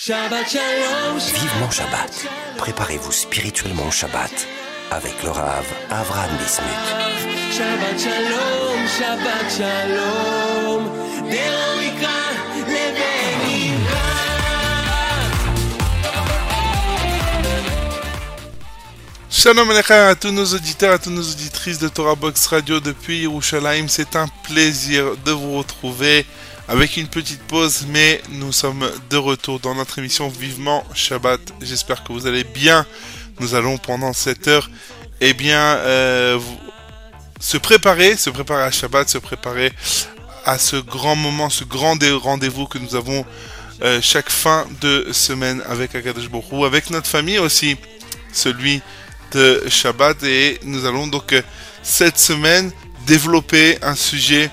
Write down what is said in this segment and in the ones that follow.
Shabbat Shalom. Vivement Shabbat. Préparez-vous spirituellement au Shabbat avec le Rav Avram Bismuth. Shabbat Shalom, Shabbat Shalom. Shalom à tous nos auditeurs, à toutes nos auditrices de Torah Box Radio depuis Yerushalayim. C'est un plaisir de vous retrouver avec une petite pause, mais nous sommes de retour dans notre émission Vivement Shabbat. J'espère que vous allez bien. Nous allons pendant cette heure, eh bien, euh, se préparer, se préparer à Shabbat, se préparer à ce grand moment, ce grand rendez-vous que nous avons euh, chaque fin de semaine avec Akadosh Hu, avec notre famille aussi, celui de Shabbat. Et nous allons donc euh, cette semaine développer un sujet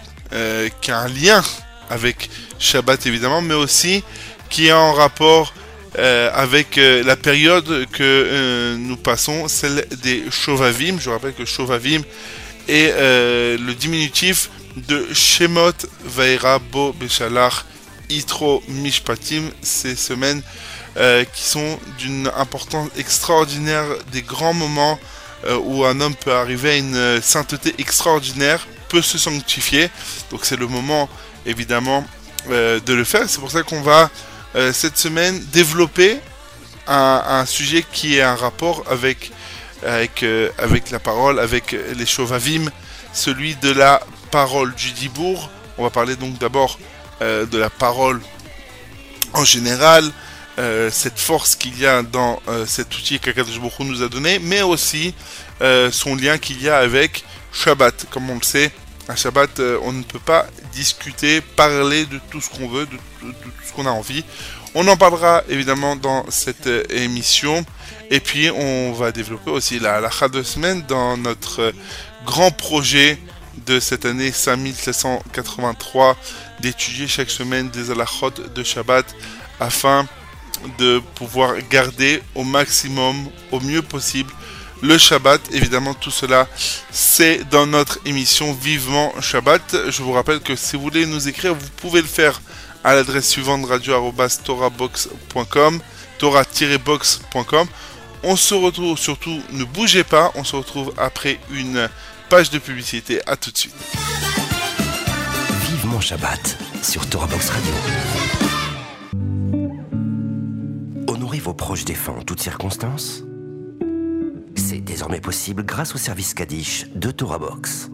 qui a un lien avec Shabbat évidemment, mais aussi qui est en rapport euh, avec euh, la période que euh, nous passons, celle des Shovavim. Je rappelle que Shovavim est le diminutif de Shemot Vaera Bo Beshalach Itro Mishpatim, ces semaines qui sont d'une importance extraordinaire, des grands moments où un homme peut arriver à une sainteté extraordinaire, peut se sanctifier. Donc c'est le moment évidemment euh, de le faire. C'est pour ça qu'on va euh, cette semaine développer un, sujet qui est un rapport avec, avec, euh, avec la parole, avec les Shovavim, celui de la parole du Dibourg. On va parler donc d'abord de la parole en général, cette force qu'il y a dans cet outil qu'Akadosh Baruch nous a donné, mais aussi son lien qu'il y a avec Shabbat. Comme on le sait, à Shabbat, euh, on ne peut pas discuter, parler de tout ce qu'on veut, de, tout ce qu'on a envie. On en parlera évidemment dans cette euh, émission. Et puis, on va développer aussi la halakha de semaine dans notre euh, grand projet de cette année 5783 d'étudier chaque semaine des halachot de Shabbat afin de pouvoir garder au maximum, au mieux possible, le Shabbat. Évidemment, tout cela, c'est dans notre émission Vivement Shabbat. Je vous rappelle que si vous voulez nous écrire, vous pouvez le faire à l'adresse suivante radio-torabox.com, tora-box.com. On se retrouve surtout, ne bougez pas, on se retrouve après une page de publicité. À tout de suite. Vivement Shabbat sur Torah Box Radio. Honorez vos proches défunts en toutes circonstances. C'est désormais possible grâce au service Kaddish de Torah Box.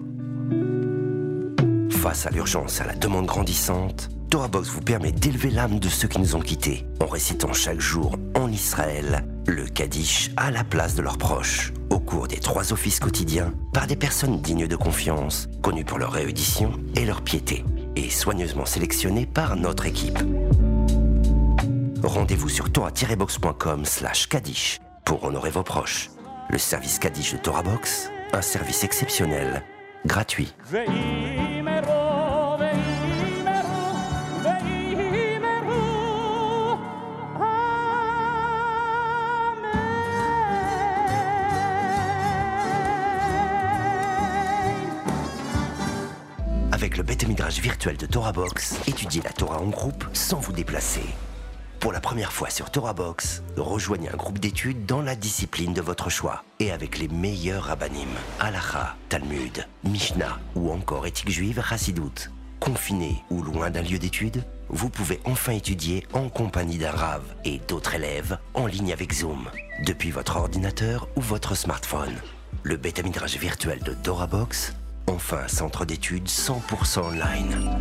Face à l'urgence et à la demande grandissante, Torah Box vous permet d'élever l'âme de ceux qui nous ont quittés en récitant chaque jour en Israël le Kaddish à la place de leurs proches au cours des trois offices quotidiens par des personnes dignes de confiance, connues pour leur réédition et leur piété et soigneusement sélectionnées par notre équipe. Rendez-vous sur torah-box.com slash Kaddish pour honorer vos proches le service Kaddish de TorahBox, un service exceptionnel, gratuit. Avec le Beth virtuel de TorahBox, étudiez la Torah en groupe sans vous déplacer. Pour la première fois sur Torah Box, rejoignez un groupe d'études dans la discipline de votre choix et avec les meilleurs rabbinim, Halacha, Talmud, Mishnah ou encore éthique juive Hassidout. Confiné ou loin d'un lieu d'études, vous pouvez enfin étudier en compagnie d'un et d'autres élèves en ligne avec Zoom, depuis votre ordinateur ou votre smartphone. Le Beth Midrash virtuel de Torah Box, enfin centre d'études 100% online.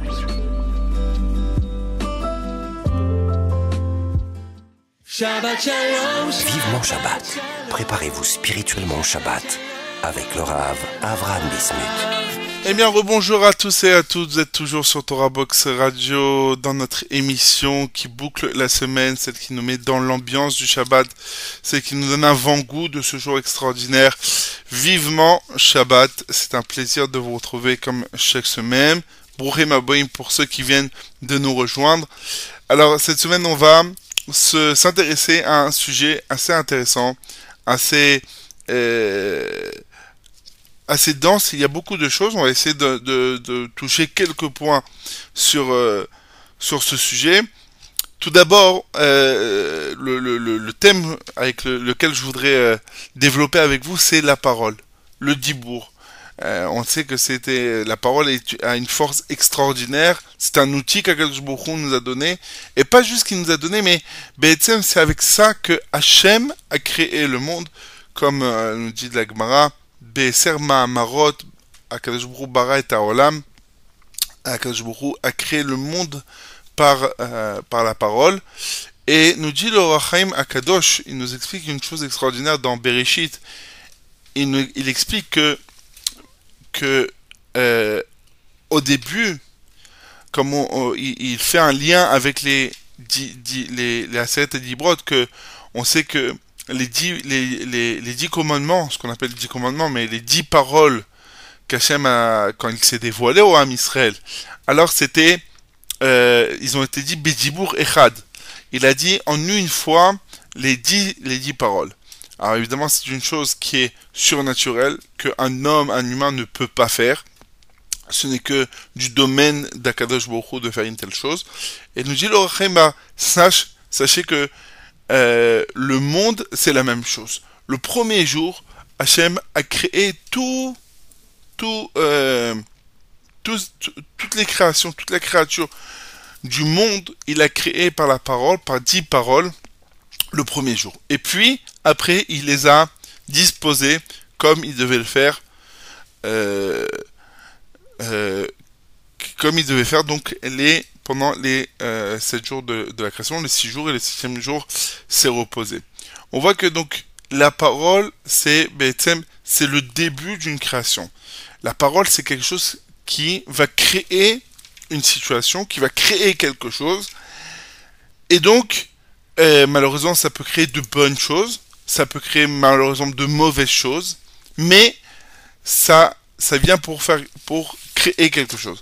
Shabbat Shalom. Vivement Shabbat. Préparez-vous spirituellement au Shabbat avec le Rav Avram Bismuth. Eh bien, rebonjour à tous et à toutes. Vous êtes toujours sur Torah Box Radio dans notre émission qui boucle la semaine, celle qui nous met dans l'ambiance du Shabbat, celle qui nous donne un vent-goût de ce jour extraordinaire. Vivement Shabbat. C'est un plaisir de vous retrouver comme chaque semaine. Brouhem Aboim pour ceux qui viennent de nous rejoindre. Alors, cette semaine, on va s'intéresser à un sujet assez intéressant, assez, euh, assez dense. Il y a beaucoup de choses. On va essayer de, de- toucher quelques points sur, euh, sur ce sujet. Tout d'abord, euh, le, le- le- thème avec le- lequel je voudrais développer avec vous, c'est la parole, le dibour. Euh, on sait que c'était la parole a une force extraordinaire. C'est un outil qu'Akadosh Baruch nous a donné, et pas juste qu'il nous a donné, mais Be'etzem, c'est avec ça que Hachem a créé le monde, comme euh, nous dit la Gemara, Be'eser Ma'amarot, Akadosh Baruch bara et. Akadosh a créé le monde par, euh, par la parole. Et nous dit le Rachaim Akadosh, il nous explique une chose extraordinaire dans Bereshit. Il, il explique que, que euh, au début, comme on- il, fait un lien avec les dix, les, les Aseret et que on sait que les dix, les, les, dix commandements, ce qu'on appelle les dix commandements, mais les dix paroles qu'Hachem a, quand il s'est dévoilé au Ham Israël, alors c'était euh, ils ont été dit Bedibour Echad. Il a dit en une fois les dix, les dix paroles. Alors évidemment, c'est une chose qui est surnaturelle, qu'un homme, un humain ne peut pas faire. Ce n'est que du domaine d'Akadosh Baruch de faire une telle chose. Et nous dit le sache, sachez que euh, le monde, c'est la même chose. Le premier jour, Hachem a créé tout, tout, euh, tout- toutes les créations, toute la créature du monde, il a créé par la parole, par dix paroles, le premier jour. Et puis, après, il les a disposées comme il devait le faire, euh, euh, comme il devait faire donc les, pendant les euh, sept jours de, la création, les six jours et le septième jour s'est reposé. On voit que donc la parole, c'est c'est le début d'une création. La parole, c'est quelque chose qui va créer une situation, qui va créer quelque chose. Et donc, euh, malheureusement, ça peut créer de bonnes choses, ça peut créer malheureusement de mauvaises choses, mais ça, ça vient pour faire, pour créer quelque chose.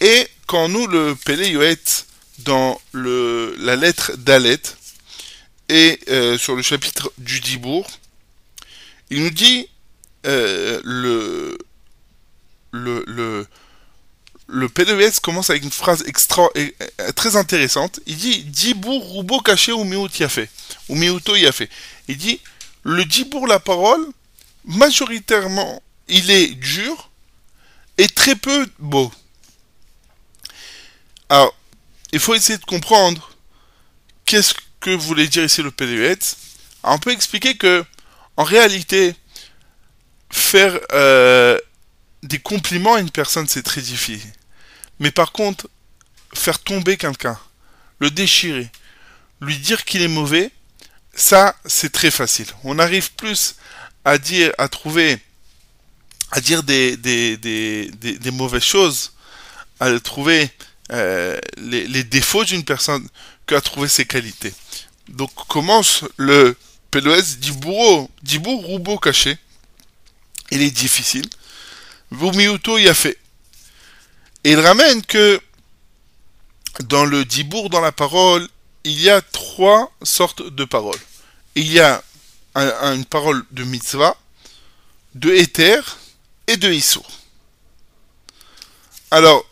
Et quand nous le Pélé Yoet dans le, la lettre d'Alet et euh, sur le chapitre du Dibourg, il nous dit euh, le, le, le PDS commence avec une phrase euh, euh, très intéressante. Il dit Dibour roubo caché ou yafé. Ou miuto yafé. Il dit le dibour, la parole, majoritairement, il est dur et très peu beau. Alors, il faut essayer de comprendre qu'est-ce que voulait dire ici le. Alors, on peut expliquer que, en réalité, faire euh, des compliments à une personne, c'est très difficile. Mais par contre, faire tomber quelqu'un, le déchirer, lui dire qu'il est mauvais, ça, c'est très facile. On arrive plus à dire, à trouver, à dire des, mauvaises choses, à trouver euh, les, défauts d'une personne qu'à trouver ses qualités. Donc commence le PLOS d'Ibouro, d'Ibour Roubo caché. Il est difficile. Vumiuto y a fait. Et il ramène que dans le Dibour, dans la parole, il y a trois sortes de paroles. Il y a un- un- une parole de mitzvah, de éther et de issour. Alors,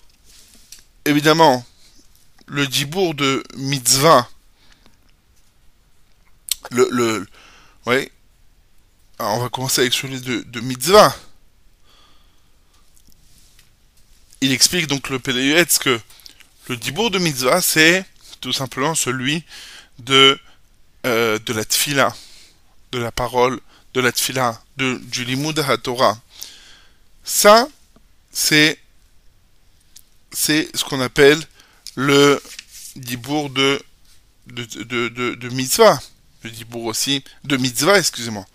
évidemment, le Dibour de mitzvah, le, le, ouais, on va commencer avec celui de, de mitzvah. Il explique donc le PDUETS que le Dibour de mitzvah, c'est tout simplement celui de, euh, de la tfila, de la parole, de la tfila, de, du limud ha-Torah. Ça, c'est, c'est ce qu'on appelle le Dibour de, de, de, de, mitzvah. Le Dibour aussi, de mitzvah, excusez-moi.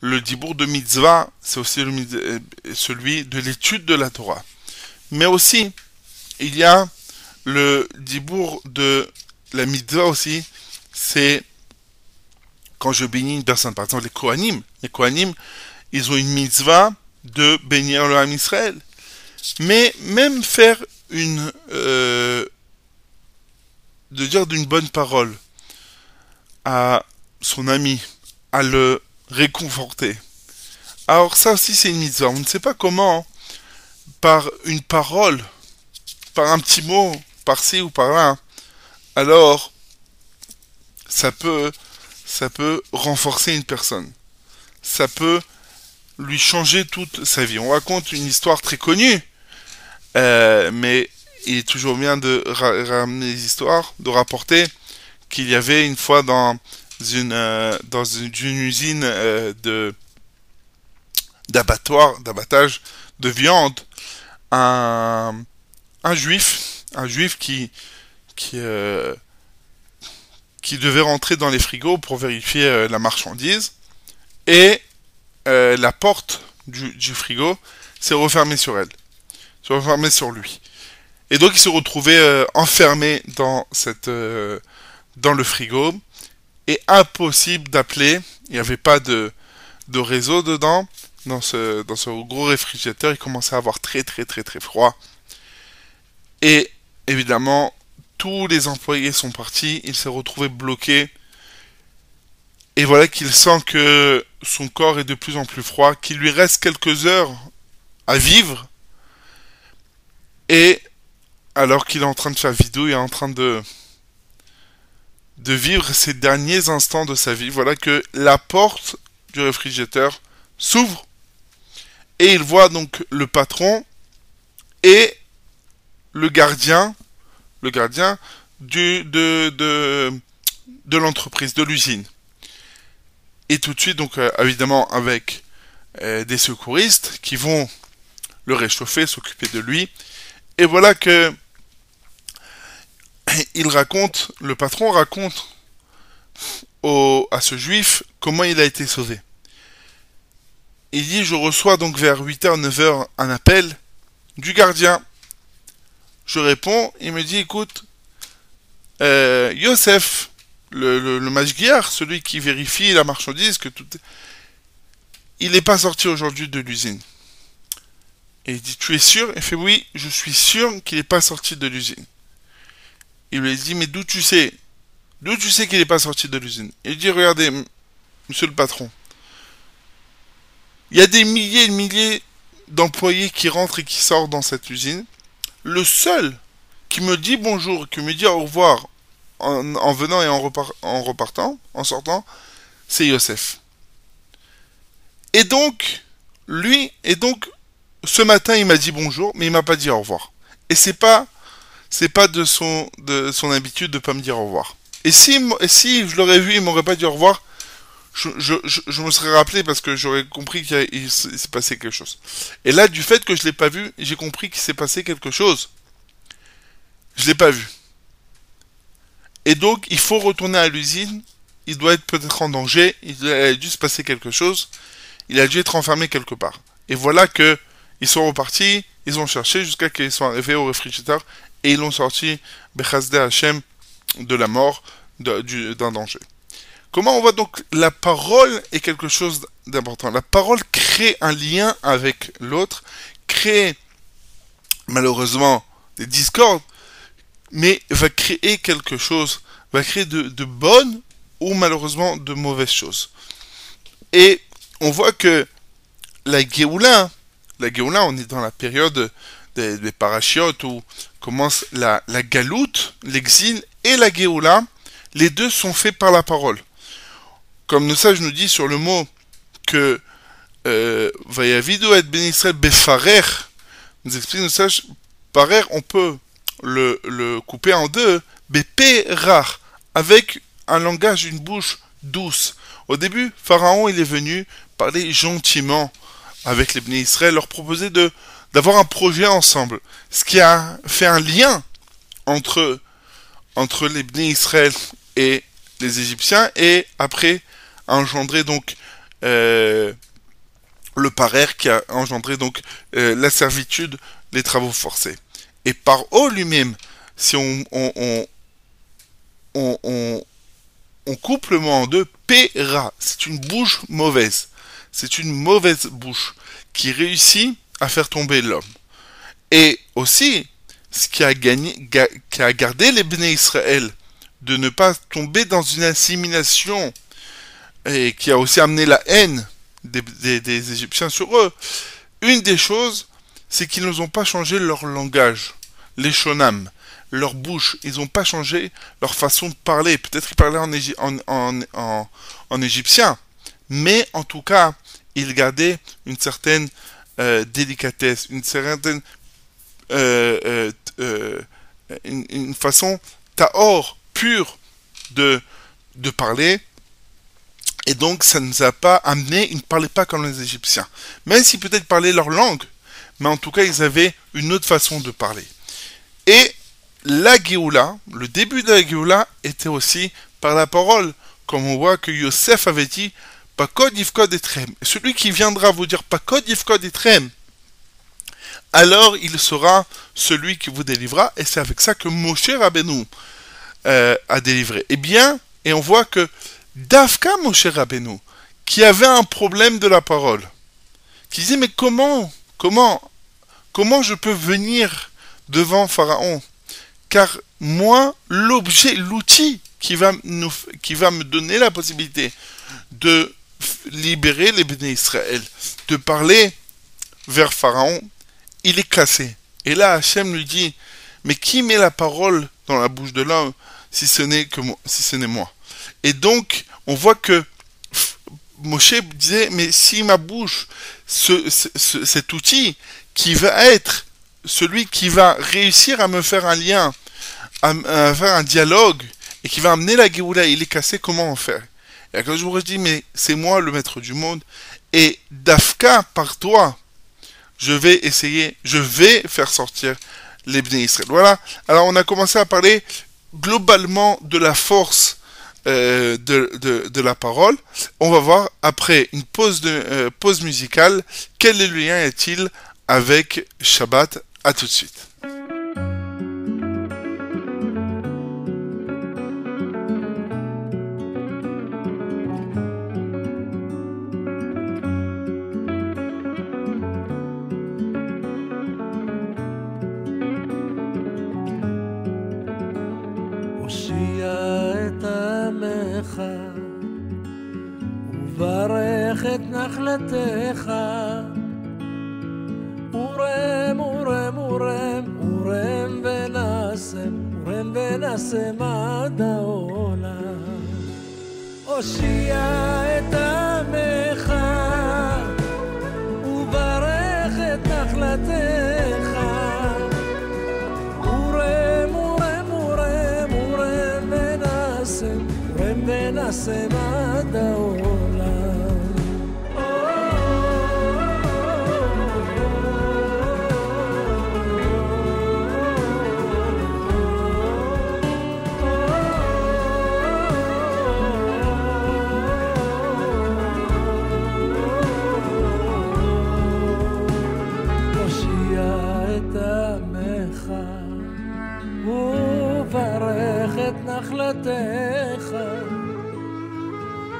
Le Dibour de mitzvah, c'est aussi euh, celui de l'étude de la Torah. Mais aussi, il y a le Dibour de la mitzvah aussi, c'est quand je bénis une personne. Par exemple, les Kohanim. Les Kohanim, ils ont une mitzvah de bénir le Ham Israël. Mais même faire une... euh, de dire d'une bonne parole à son ami, à le réconforter. Alors ça aussi c'est une mitzvah. On ne sait pas comment, par une parole, par un petit mot, par-ci ou par-là, alors ça peut, renforcer une personne. Ça peut lui changer toute sa vie. On raconte une histoire très connue, euh, mais il est toujours bien de ra- ramener les histoires, de rapporter qu'il y avait une fois dans une, euh, usine euh, d'abattoir, d'abattage de viande, un, juif, un juif qui euh, qui devait rentrer dans les frigos pour vérifier euh, la marchandise et euh, la porte du, frigo s'est refermée sur elle, s'est refermée sur lui. Et donc il se retrouvait enfermé dans cette dans le frigo et impossible d'appeler. Il n'y avait pas de de réseau dedans dans ce gros réfrigérateur. Il commençait à avoir très très très très froid. Et évidemment, tous les employés sont partis. Il s'est retrouvé bloqué. Et voilà qu'il sent que son corps est de plus en plus froid, qu'il lui reste quelques heures à vivre. Et alors qu'il est en train de faire vidéo, il est en train de de vivre ses derniers instants de sa vie. Voilà que la porte du réfrigérateur s'ouvre et il voit donc le patron et le gardien, le gardien du, de, l'entreprise, de l'usine. Et tout de suite, donc euh, évidemment avec euh, des secouristes qui vont le réchauffer, s'occuper de lui. Et voilà que il raconte, le patron raconte à ce juif comment il a été sauvé. Il dit, je reçois donc vers 8h, 9h un appel du gardien. Je réponds, il me dit, écoute, euh, Yosef, le, le, mashgiach, celui qui vérifie la marchandise, que tout il n'est pas sorti aujourd'hui de l'usine. Et il dit, tu es sûr? Il fait, oui, je suis sûr qu'il n'est pas sorti de l'usine. Il lui dit, mais d'où tu sais? D'où tu sais qu'il n'est pas sorti de l'usine? Il dit, regardez, monsieur le patron, il y a des milliers et des milliers d'employés qui rentrent et qui sortent dans cette usine. Le seul qui me dit bonjour, qui me dit au revoir en, en venant et en, en repartant, en sortant, c'est Yosef. Et donc, lui, et donc, ce matin, il m'a dit bonjour, mais il m'a pas dit au revoir. Et c'est pas, c'est pas de son, de son habitude de pas me dire au revoir. Et si, et si je l'aurais vu, il m'aurait pas dit au revoir, je, je, je, me serais rappelé parce que j'aurais compris qu'il s'est passé quelque chose. Et là, du fait que je l'ai pas vu, j'ai compris qu'il s'est passé quelque chose. Je l'ai pas vu. Et donc, il faut retourner à l'usine. Il doit être peut-être en danger. Il a dû se passer quelque chose. Il a dû être enfermé quelque part. Et voilà que ils sont repartis. Ils ont cherché jusqu'à qu'ils soient arrivés au réfrigérateur et ils l'ont sorti Bechazde Hashem de la mort d'un danger. Comment on voit donc la parole est quelque chose d'important. La parole crée un lien avec l'autre, crée malheureusement des discordes, mais va créer quelque chose, va créer de, bonnes ou malheureusement de mauvaises choses. Et on voit que la Géoula, la on est dans la période des, parachiotes où commence la, la galoute, l'exil et la Géoula, les deux sont faits par la parole. Comme le sage nous dit sur le mot que euh, Vayavido et Ben befarer, nous explique le sage, parer, on peut le, le couper en deux, beperar, avec un langage, une bouche douce. Au début, Pharaon, il est venu parler gentiment avec les Israël, leur proposer de d'avoir un projet ensemble. Ce qui a fait un lien entre, entre les Israël et les Égyptiens, et après engendré donc euh, le parer qui a engendré donc euh, la servitude, les travaux forcés. Et par haut lui-même, si on, on, on, coupe le mot en deux, pera, c'est une bouche mauvaise. C'est une mauvaise bouche qui réussit à faire tomber l'homme. Et aussi, ce qui a, gagné, ga- qui a gardé les Bnei Israël de ne pas tomber dans une assimilation et qui a aussi amené la haine des, Égyptiens sur eux. Une des choses, c'est qu'ils n'ont pas changé leur langage, les shonam. leur bouche, ils n'ont pas changé leur façon de parler. Peut-être qu'ils parlaient en, égy- en, en, en, en égyptien, mais en tout cas, ils gardaient une certaine euh, délicatesse, une certaine euh, euh, une, une façon taor, pure de, de parler. Et donc, ça ne nous a pas amené, ils ne parlaient pas comme les Égyptiens. Même s'ils peut-être parlaient leur langue, mais en tout cas, ils avaient une autre façon de parler. Et la Géoula, le début de la Géoula était aussi par la parole, comme on voit que Yosef avait dit, Pakod Yivkod Etrem. Celui qui viendra vous dire Pakod Yivkod Etrem, alors il sera celui qui vous délivrera, et c'est avec ça que Moshe Rabbeinu euh, a délivré. Eh bien, et on voit que Dafka Moshe Rabbeinu, qui avait un problème de la parole, qui disait mais comment, comment, comment je peux venir devant Pharaon? Car moi, l'objet, l'outil qui va, nous, qui va me donner la possibilité de libérer les bénis Israël, de parler vers Pharaon, il est cassé. Et là, Hachem lui dit, mais qui met la parole dans la bouche de l'homme si ce n'est que si ce n'est moi? Et donc, on voit que Moshe disait, mais si ma bouche, ce, ce- ce- cet outil qui va être celui qui va réussir à me faire un lien, à, faire un dialogue, et qui va amener la Géoula, il est cassé, comment en faire? Et quand je vous dis, mais c'est moi le maître du monde, et Dafka, par toi, je vais essayer, je vais faire sortir les Israël. Voilà. Alors on a commencé à parler globalement de la force euh, de, de, la parole. On va voir après une pause, de, euh, pause musicale quel est le lien est-il avec Shabbat? À tout de suite.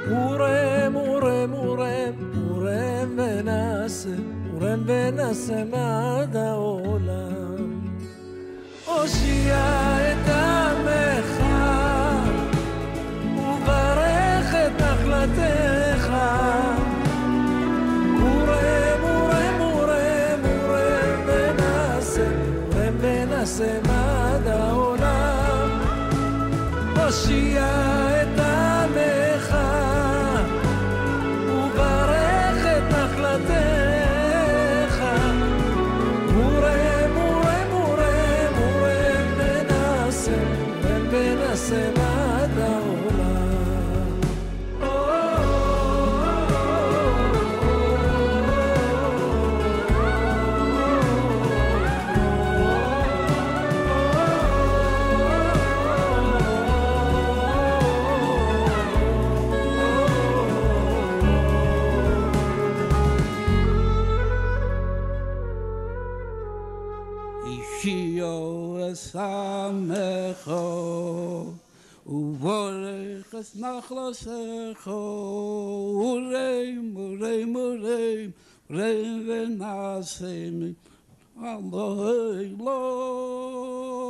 פורם, אורם, אורם, פורם ונעשה, פורם ונעשה מעד העולם. הושיע את עמך, וברך את נחלתך. פורם, אורם, אורם, פורם ונעשה, פורם ונעשה מעד העולם. הושיע das nachlos khorei morei morei rein wenn nasem allah lo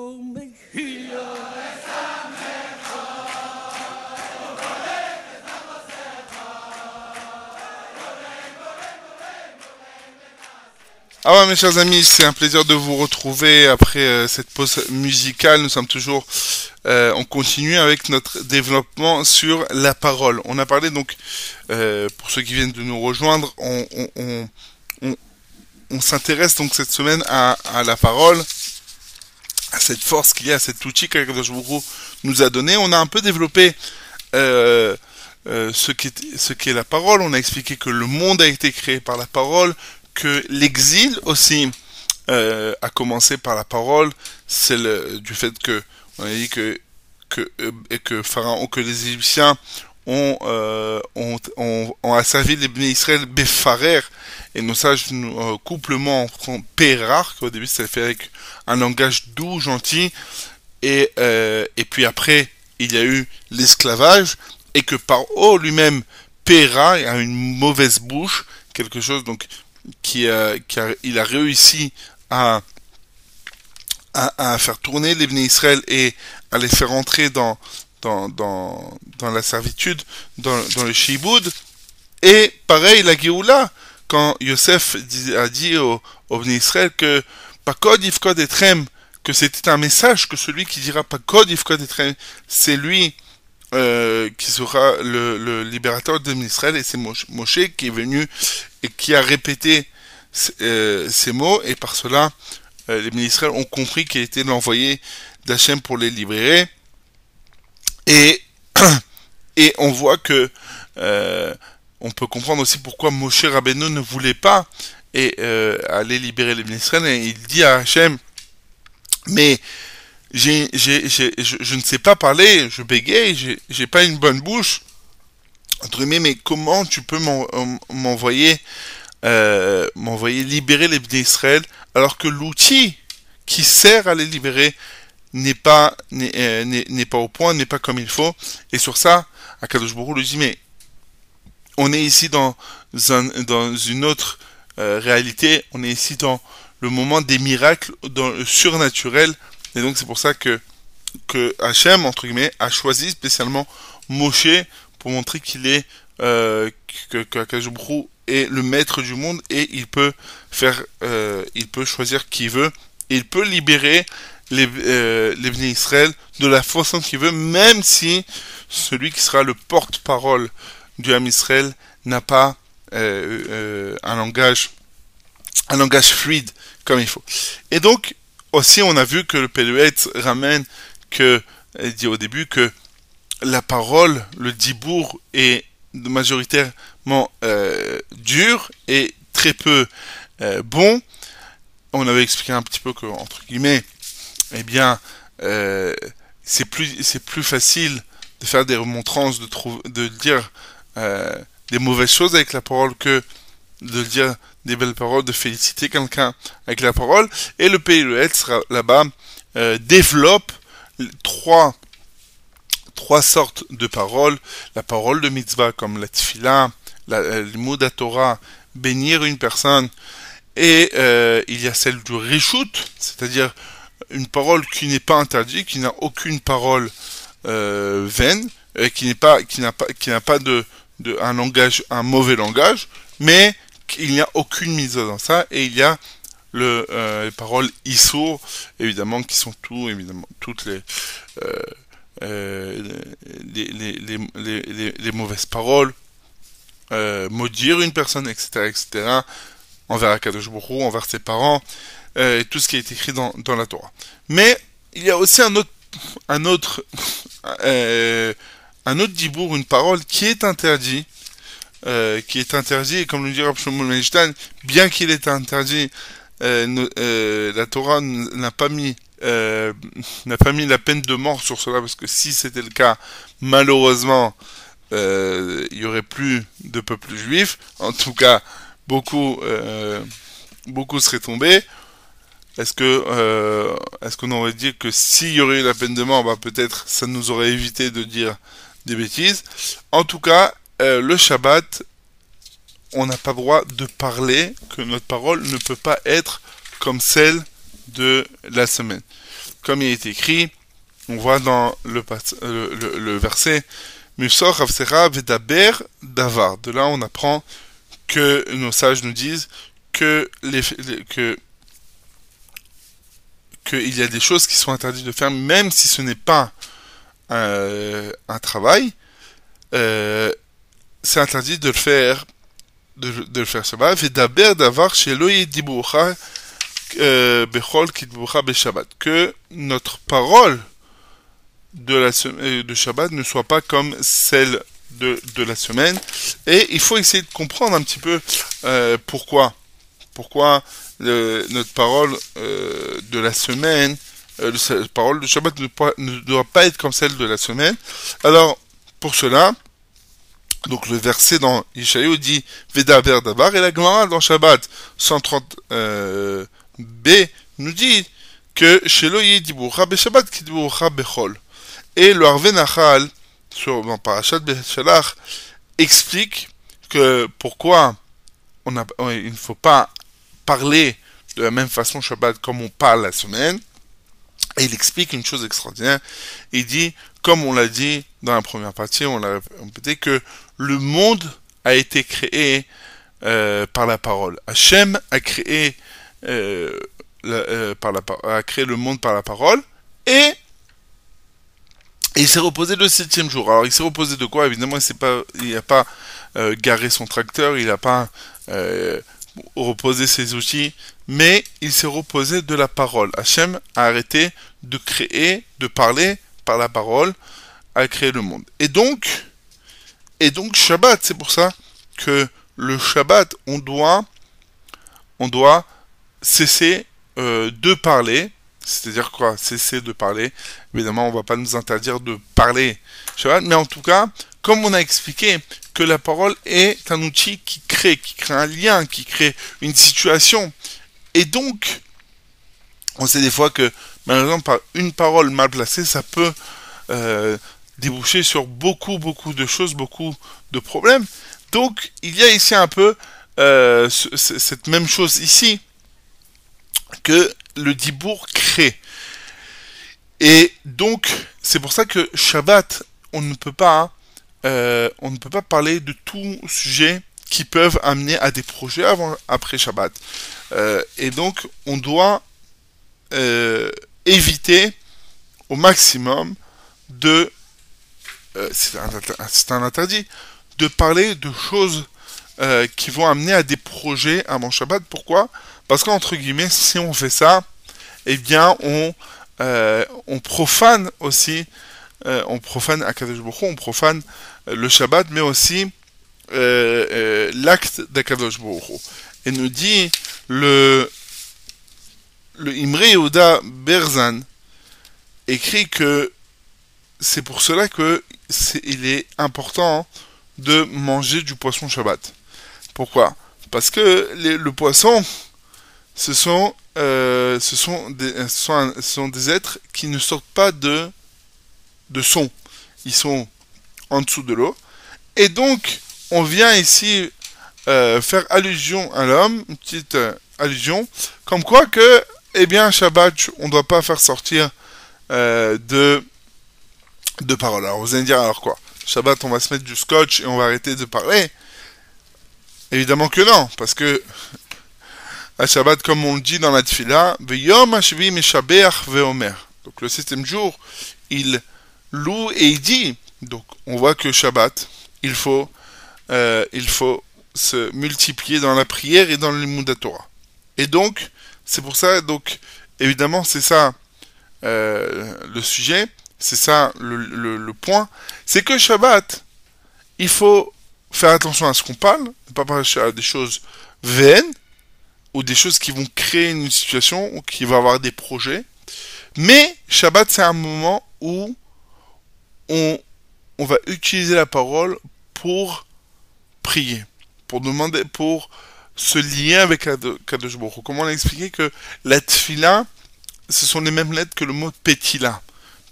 Ah ouais, mes chers amis, c'est un plaisir de vous retrouver après euh, cette pause musicale. Nous sommes toujours, euh, on continue avec notre développement sur la parole. On a parlé donc, euh, pour ceux qui viennent de nous rejoindre, on, s'intéresse donc cette semaine à, la parole, à cette force qu'il y a, à cet outil qu'Akadosh nous a donné. On a un peu développé euh, ce qu'est la parole. On a expliqué que le monde a été créé par la parole, que l'exil aussi euh, a commencé par la parole, c'est du fait que on a dit que que euh, que les Égyptiens ont euh, ont, ont, asservi les bénis Israël befarer et nos sages nous euh, couplement en pérar qu'au début ça fait avec un langage doux gentil. Et euh, et puis après il y a eu l'esclavage et que par lui-même Péra a une mauvaise bouche quelque chose donc qui, a, qui a, il a réussi à, à, faire tourner les Israël et à les faire entrer dans, dans, dans, la servitude, dans, dans le Shiboud. Et pareil, la Géoula, quand Yosef a dit au, au Bnei Israël que Pakod Yifkod Etrem, que c'était un message que celui qui dira Pakod Yifkod Etrem, c'est lui euh, qui sera le, le libérateur de Israël et c'est Moshe qui est venu et qui a répété c- euh, ces mots. Et par cela euh, les ministres ont compris qu'il était l'envoyé d'Hachem pour les libérer. Et et on voit que euh, on peut comprendre aussi pourquoi Moshe Rabbeinu ne voulait pas et aller libérer les ministres et il dit à Hachem mais j'ai, j'ai, je, je ne sais pas parler, je bégaye, j'ai pas une bonne bouche. Guillemets, mais comment tu peux euh, m'envoyer, euh, m'envoyer libérer les Bnei Israël alors que l'outil qui sert à les libérer n'est pas, n'est, euh, pas au point, n'est pas comme il faut. Et sur ça, Akadosh Hu lui dit, mais on est ici dans, un, dans une autre réalité, on est ici dans le moment des miracles, dans le surnaturel, et donc c'est pour ça que, que Hachem, entre guillemets, a choisi spécialement Moshe pour montrer qu'il est, euh, que, est le maître du monde et il peut faire, euh, il peut choisir qui veut, et il peut libérer les, euh, les Israël de la façon qu'il veut, même si celui qui sera le porte-parole du Ham Israël n'a pas euh, euh, un langage un langage fluide comme il faut. Et donc, aussi, on a vu que le Péluet ramène que, dit au début que la parole, le dibour est majoritairement euh, dur et très peu euh, bon. On avait expliqué un petit peu que, entre guillemets, eh bien, euh, c'est plus, c'est plus facile de faire des remontrances, de, dire des mauvaises choses avec la parole que de dire des belles paroles, de féliciter quelqu'un avec la parole. Et le sera là-bas développe trois trois sortes de paroles. La parole de mitzvah comme la tfila, la, euh, le mot Torah, bénir une personne. Et euh, il y a celle du rishut, c'est-à-dire une parole qui n'est pas interdite, qui n'a aucune parole euh, vaine, qui n'est pas, qui n'a pas, qui n'a pas de, de un langage, un mauvais langage, mais il n'y a aucune mise dans ça, et il y a le, les paroles issour, évidemment, qui sont tout, évidemment, toutes les, euh, les, mauvaises paroles, euh, maudire une personne, etc., etc., envers Akadosh Hu, envers ses parents, euh, tout ce qui est écrit dans, la Torah. Mais il y a aussi un autre, un autre, un autre dibour, une parole qui est interdit, qui est interdit, et comme le dit Rav Meinstein, bien qu'il est interdit, la Torah n'a pas mis euh, n'a pas mis la peine de mort sur cela parce que si c'était le cas, malheureusement, euh, il y aurait plus de peuple juif. En tout cas, beaucoup euh, beaucoup seraient tombés. Est-ce que euh, est-ce qu'on aurait dit que s'il y aurait eu la peine de mort, bah peut-être ça nous aurait évité de dire des bêtises. En tout cas, euh, le Shabbat, on n'a pas droit de parler, que notre parole ne peut pas être comme celle de la semaine. Comme il est écrit, on voit dans le, le, le- le verset Musor Vedaber Davar. De là, on apprend que nos sages nous disent que qu'il y a des choses qui sont interdites de faire, même si ce n'est pas euh, un travail, euh, c'est interdit de le faire, de, de le faire davar bechol kitbucha beshabbat. Que notre parole de la euh, de Shabbat ne soit pas comme celle de, de la semaine. Et il faut essayer de comprendre un petit peu euh, pourquoi. Pourquoi notre parole euh, de la semaine, euh, la parole de Shabbat ne, doit pas être comme celle de la semaine. Alors, pour cela, donc le verset dans Ishaïo dit Vedaber Dabar et la Gemara dans Shabbat 130 euh, B nous dit que. Et le Harve Nachal sur dans Parashat Beshalach explique que pourquoi on a, il ne faut pas parler de la même façon Shabbat comme on parle la semaine. Et il explique une chose extraordinaire. Il dit, comme on l'a dit dans la première partie, on l'a répété, que le monde a été créé euh, par la parole. Hachem a créé, euh, euh, a créé le monde par la parole et, il s'est reposé le septième jour. Alors il s'est reposé de quoi? Évidemment, il s'est pas, il n'a pas euh, garé son tracteur, il n'a pas reposé ses outils, mais il s'est reposé de la parole. Hachem a arrêté de créer, de parler par la parole, a créé le monde. Et donc, et donc Shabbat, c'est pour ça que le Shabbat, on doit, on doit cesser euh, de parler. C'est-à-dire quoi? Cesser de parler. Évidemment, on va pas nous interdire de parler mais en tout cas, comme on a expliqué que la parole est un outil qui crée, qui crée un lien, qui crée une situation. Et donc, on sait des fois que, malheureusement, par une parole mal placée, ça peut euh, déboucher sur beaucoup, beaucoup de choses, beaucoup de problèmes. Donc, il y a ici un peu euh, ce- ce- cette même chose ici que le Dibourg crée. Et donc, c'est pour ça que Shabbat, on ne peut pas, euh, on ne peut pas parler de tout sujet qui peuvent amener à des projets avant, après Shabbat. Euh, et donc, on doit euh, éviter au maximum de, c'est un, interdit, de parler de choses qui vont amener à des projets avant Shabbat. Pourquoi? Parce qu'entre guillemets, si on fait ça, eh bien, on, euh, profane aussi, euh, on profane Akadosh Baruch on profane euh, le Shabbat, mais aussi l'acte d'Akadosh Baruch. Et nous dit le, le Imre Berzan écrit que c'est pour cela que c'est, il est important de manger du poisson Shabbat. Pourquoi? Parce que le poisson, ce sont, euh, ce, sont des, ce, sont sont des êtres qui ne sortent pas de, de son. Ils sont en dessous de l'eau. Et donc, on vient ici euh, faire allusion à l'homme, une petite euh, allusion, comme quoi que, eh bien, Shabbat, on ne doit pas faire sortir euh, de, de paroles. Alors, vous allez me dire, alors quoi? Shabbat, on va se mettre du scotch et on va arrêter de parler? Évidemment que non, parce que à Shabbat, comme on le dit dans la Tfila. Donc le septième jour, il loue et il dit. Donc on voit que Shabbat, il faut, euh, se multiplier dans la prière et dans le. Et donc, c'est pour ça, donc évidemment, c'est ça euh, le sujet, c'est ça le, le- le point, c'est que Shabbat, il faut faire attention à ce qu'on parle, ne pas parler à des choses vaines ou des choses qui vont créer une situation ou qui vont avoir des projets. Mais Shabbat, c'est un moment où on, on va utiliser la parole pour prier, pour demander, pour se lier avec Kado- Kadosh Baruch. Comment on a expliqué que la tfila, ce sont les mêmes lettres que le mot petila.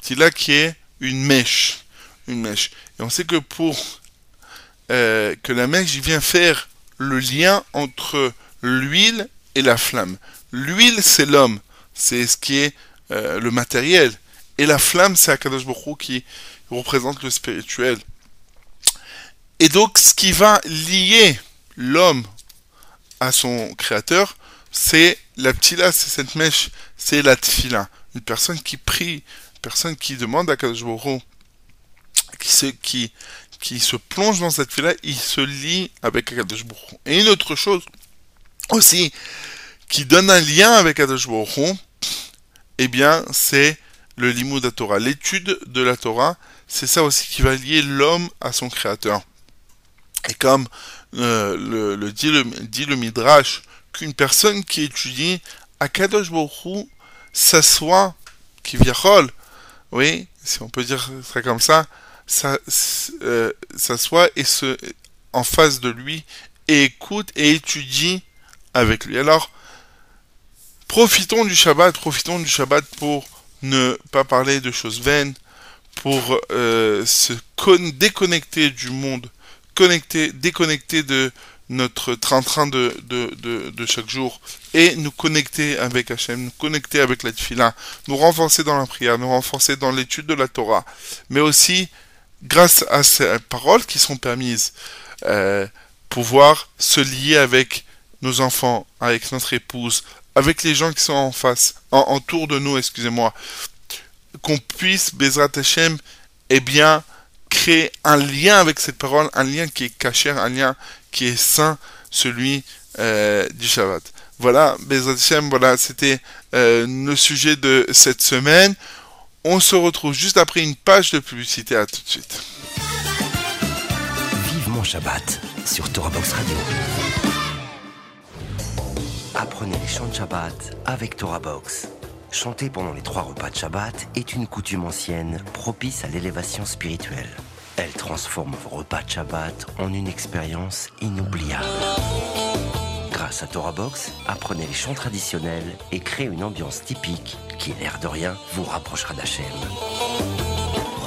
Petila qui est une mèche. Une mèche. Et on sait que pour euh, que la mèche vient faire le lien entre l'huile et la flamme. L'huile, c'est l'homme, c'est ce qui est euh, le matériel. Et la flamme, c'est Akadosh Baruch qui représente le spirituel. Et donc, ce qui va lier l'homme à son créateur, c'est la ptila, c'est cette mèche, c'est la tfila. Une personne qui prie, une personne qui demande à Kadosh qui se, plonge dans cette tfila, il se lie avec Kadosh. Et une autre chose aussi, qui donne un lien avec Kadosh Hu, eh bien, c'est le limud à Torah. L'étude de la Torah, c'est ça aussi qui va lier l'homme à son créateur. Et comme euh, le, dit, le, Midrash, qu'une personne qui étudie à Kadosh Baruch s'assoit, qui viachol, oui, si on peut dire ça comme ça, ça, euh, s'assoit et se, en face de lui, et écoute et étudie avec lui. Alors, profitons du Shabbat, profitons du Shabbat pour ne pas parler de choses vaines, pour euh, se déconnecter du monde, connecter, déconnecter de notre train-train de, de, de, chaque jour et nous connecter avec Hachem, nous connecter avec la Tfila, nous renforcer dans la prière, nous renforcer dans l'étude de la Torah, mais aussi, grâce à ces paroles qui sont permises, euh, pouvoir se lier avec nos enfants, avec notre épouse, avec les gens qui sont en face, en, autour de nous, excusez-moi, qu'on puisse, Bezrat Hashem, eh bien, créer un lien avec cette parole, un lien qui est caché, un lien qui est saint, celui euh, du Shabbat. Voilà, Bezrat Hashem, voilà, c'était euh, le sujet de cette semaine. On se retrouve juste après une page de publicité. À tout de suite. Vivement Shabbat sur Torah Box Radio. Apprenez les chants de Shabbat avec Torah Box. Chanter pendant les trois repas de Shabbat est une coutume ancienne propice à l'élévation spirituelle. Elle transforme vos repas de Shabbat en une expérience inoubliable. Grâce à Torah Box, apprenez les chants traditionnels et créez une ambiance typique qui, l'air de rien, vous rapprochera d'Hachem.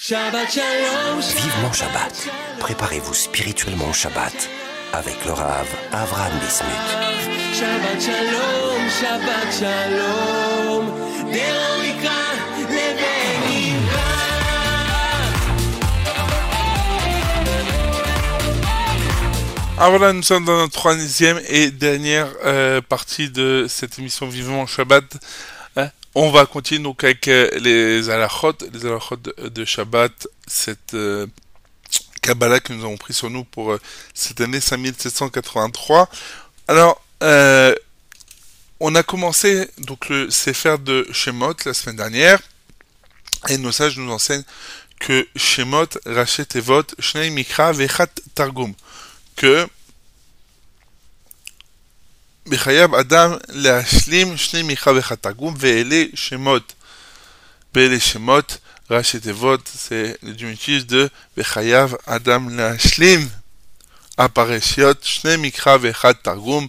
Shabbat Shalom. Vivement Shabbat. Préparez-vous spirituellement au Shabbat avec le Rav Avraham Bismuth. Shabbat Shalom, Shabbat Shalom. Ah voilà, nous sommes dans notre troisième et dernière euh, partie de cette émission Vivement Shabbat on va continuer donc avec euh, les alachot, les alachot de, Shabbat, cette euh, Kabbalah que nous avons pris sur nous pour euh, cette année 5783. Alors, on a commencé donc le Sefer de Shemot la semaine dernière, et nos sages nous enseignent que Shemot, Rachet Evot, Shnei Mikra, Vechat Targum, que בחייב אדם להשלים שני מיכה וחתגום, ואלה שמות. ואלה שמות, ראשי תיבות, זה לדמיטיב de בחייב אדם להשלים הפרשיות, שני מקרא ואחד תרגום.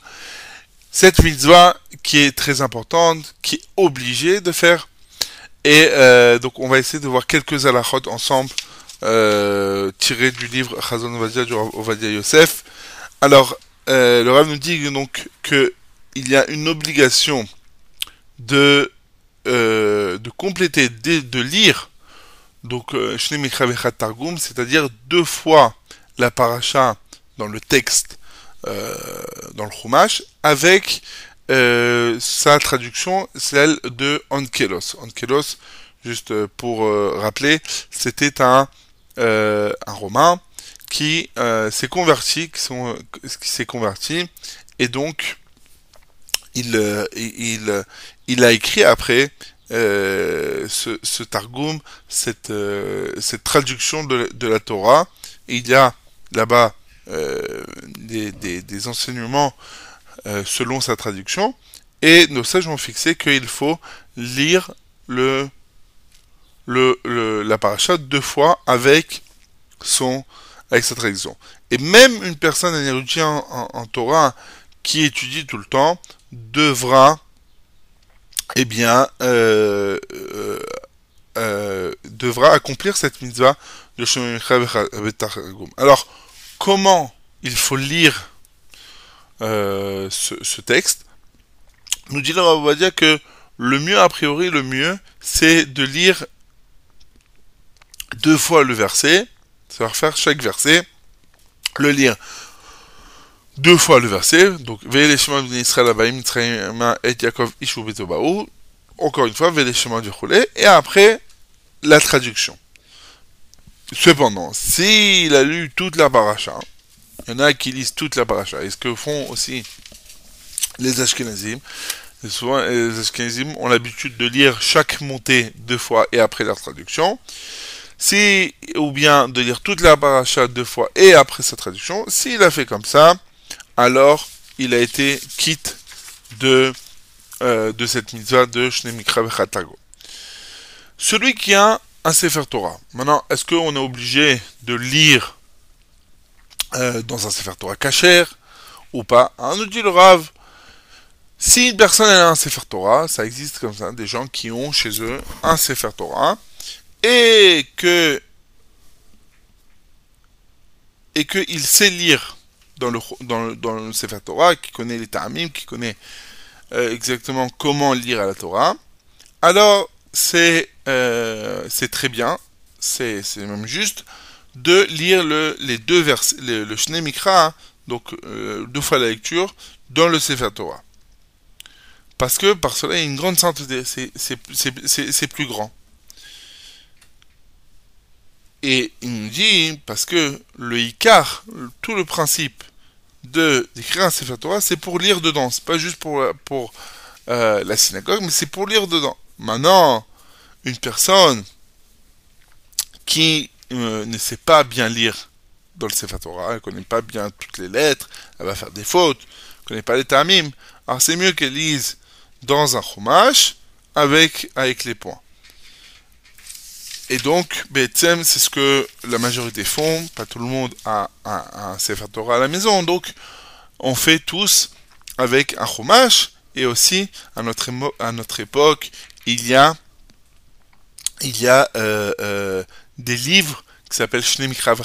Cette mitzvah qui est très importante, qui est obligée de faire. Et euh, donc on va essayer de voir quelques halachot ensemble, euh, tirés du livre Chazon Ovadia du Rav Ovadia Yosef. Alors, euh, le Rav nous dit donc que il y a une obligation de euh, de compléter, de, lire donc euh, Targum, c'est-à-dire deux fois la paracha dans le texte, dans le Chumash, avec sa traduction, celle de Onkelos. Onkelos, juste pour rappeler, c'était un, un Romain qui euh, s'est converti, qui, s'est converti, et donc il, euh, il, il a écrit après euh, ce, Targum, cette, cette traduction de, la Torah. Il y a là-bas des, des, enseignements selon sa traduction. Et nos sages ont fixé qu'il faut lire le, le, le- la paracha deux fois avec son avec sa traduction. Et même une personne, un érudit en, Torah qui étudie tout le temps, devra, eh bien, euh, euh, euh, devra accomplir cette mitzvah de Shemim. Alors, comment il faut lire euh, ce, texte? Nous dit Rav Ovadia que le mieux, a priori, le mieux, c'est de lire deux fois le verset, ça va faire chaque verset, le lire deux fois le verset, donc Ve'ele Shema b'nei Israël abayim et Yaakov ishu betobahu, encore une fois, Ve'ele Shema du Choulé, et après, la traduction. Cependant, s'il a lu toute la paracha, il y en a qui lisent toute la paracha, et ce que font aussi les Ashkenazim, souvent les Ashkenazim ont l'habitude de lire chaque montée deux fois et après la traduction, si, ou bien de lire toute la paracha deux fois et après sa traduction, s'il a fait comme ça, alors il a été quitte de, euh, de cette mitzvah de Shne Mikra Vechatago. Celui qui a un Sefer Torah, maintenant, est-ce qu'on est obligé de lire euh, dans un Sefer Torah kacher ou pas? On nous dit si une personne a un Sefer Torah, ça existe comme ça, des gens qui ont chez eux un Sefer Torah, et que et qu'il sait lire dans le dans le, Sefer Torah, qui connaît les Ta'amim, qui connaît euh, exactement comment lire à la Torah, alors c'est euh, très bien, c'est même juste de lire le, les deux versets, le, le Mikra, hein, donc euh, deux fois la lecture, dans le Sefer Torah. Parce que par cela, il y a une grande sainteté, c'est plus grand. Et il nous dit, parce que le Icar, tout le principe de d'écrire un Sefer Torah, c'est pour lire dedans. C'est pas juste pour, euh, la synagogue, mais c'est pour lire dedans. Maintenant, une personne qui euh, ne sait pas bien lire dans le Sefer Torah, elle connaît pas bien toutes les lettres, elle va faire des fautes, elle connaît pas les tamim. Alors c'est mieux qu'elle lise dans un chumash avec, avec les points. Et donc, Betsem, c'est ce que la majorité font. Pas tout le monde a, un Sefer Torah à la maison. Donc, on fait tous avec un chumash. Et aussi, à notre, à notre époque, il y a, il y a euh, euh, des livres qui s'appellent Shne Mikra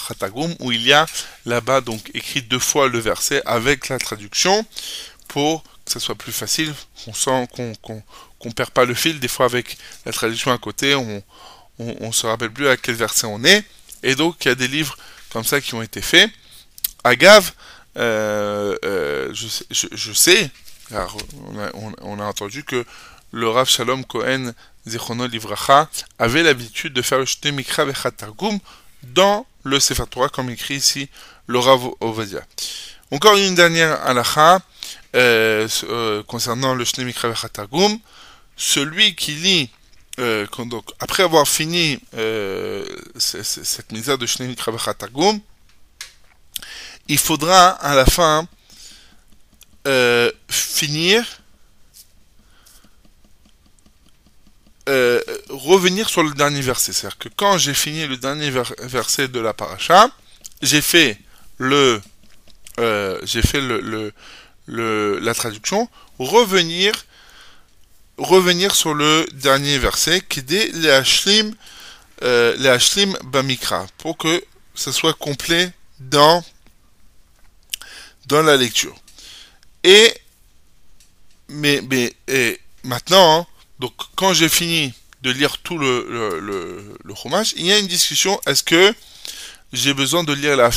où il y a là-bas donc écrit deux fois le verset avec la traduction pour que ça soit plus facile. On sent qu'on qu'on qu'on perd pas le fil. Des fois, avec la traduction à côté, on on, se rappelle plus à quel verset on est. Et donc, il y a des livres comme ça qui ont été faits. Agave, euh, euh, je, sais- car on a, entendu que le Rav Shalom Cohen Zichrono Livracha avait l'habitude de faire le Shte Mikra dans le Sefer Torah, comme écrit ici le Rav Ovadia. Encore une dernière halakha euh, concernant le Shne Mikra. Celui qui lit euh, donc, après avoir fini euh, cette misère de Shne Mikra V'Chatagum, il faudra à la fin euh, finir, euh, revenir sur le dernier verset. C'est-à-dire que quand j'ai fini le dernier ver- verset de la paracha, j'ai fait le, j'ai fait le, le- le- la traduction, revenir revenir sur le dernier verset, qui dit les hashlim, euh, les hashlim bamikra, pour que ce soit complet dans, la lecture. Et, mais, mais, maintenant, hein, quand j'ai fini de lire tout le, le, il y a une discussion, est-ce que j'ai besoin de lire la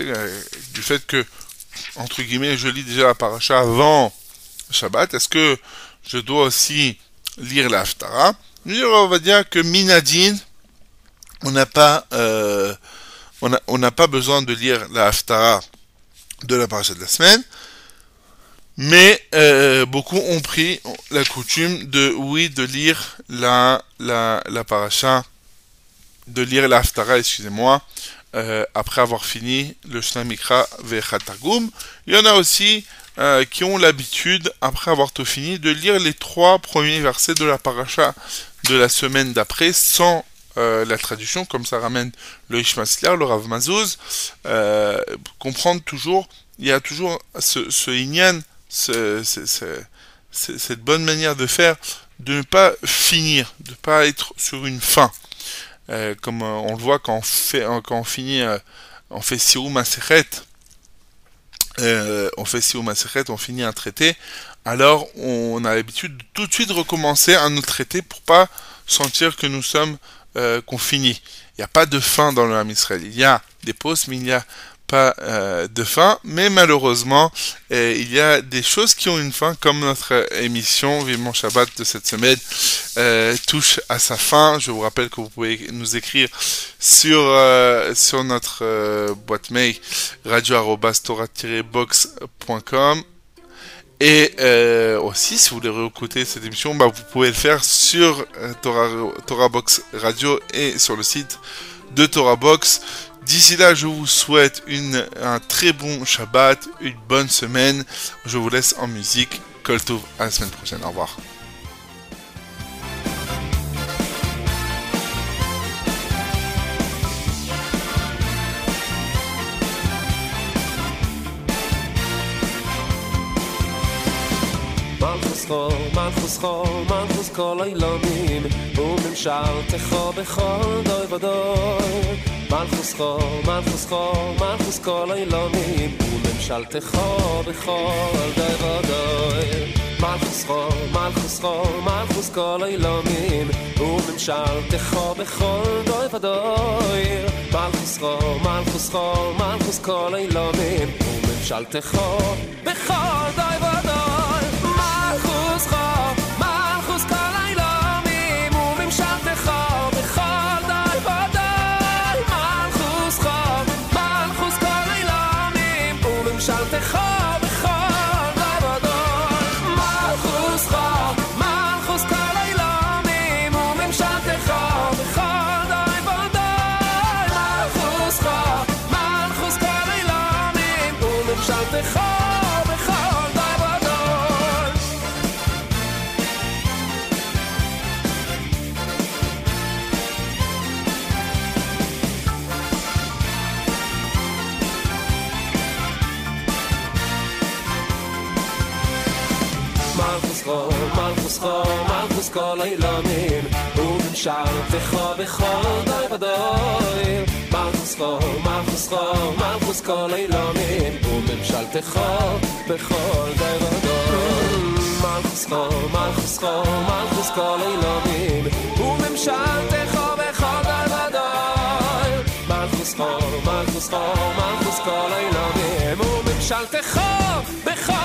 euh, du fait que, entre guillemets, je lis déjà la paracha avant Shabbat. Est-ce que je dois aussi lire la Haftara On va dire que Minadin, on n'a pas, euh, besoin de lire la Haftara de la paracha de la semaine. Mais euh, beaucoup ont pris la coutume de, lire la, la, de lire la excusez-moi, euh, après avoir fini le Shnamikra Vechatargum. Il y en a aussi euh, qui ont l'habitude, après avoir tout fini, de lire les trois premiers versets de la paracha de la semaine d'après sans euh, la traduction, comme ça ramène le Ishmasliar, le Rav Mazouz, euh, comprendre toujours, il y a toujours ce, ce cette bonne manière de faire, de ne pas finir, de ne pas être sur une fin. Comme on le voit quand on, fait, quand on finit, on fait Sirou Maseret, on fait Sirou Maseret, on finit un traité, alors on a l'habitude de tout de suite recommencer un autre traité pour pas sentir que nous sommes euh, qu'on finit. Il n'y a pas de fin dans le Ham. Il y a des pauses, mais il n'y a pas euh, de fin. Mais malheureusement, euh, il y a des choses qui ont une fin, comme notre émission Vivement Shabbat de cette semaine euh, touche à sa fin. Je vous rappelle que vous pouvez nous écrire sur sur notre boîte mail radio-box.com et aussi, si vous voulez réécouter cette émission, bah, vous pouvez le faire sur euh, Torah Box Radio et sur le site de Torah Box. D'ici là, je vous souhaite un très bon Shabbat, une bonne semaine. Je vous laisse en musique. Kol Tov, à la semaine prochaine. Au revoir. school, man for school, man for school, I love me. Boom and shout to go be hold over the door. Man for school, man for school, man for school, I love me. Boom and shout to go be hold over the door. I I מלכוסכו, מלכוס כל האילומים, וממשלתך בכל די ודוי. מלכוסכו, מלכוסכו, מלכוס כל האילומים, וממשלתך בכל די ודוי. מלכוסכו, מלכוסכו, מלכוס כל האילומים, וממשלתך בכל די ודוי. מלכוסכו, מלכוסכו, מלכוס כל האילומים, וממשלתך בכל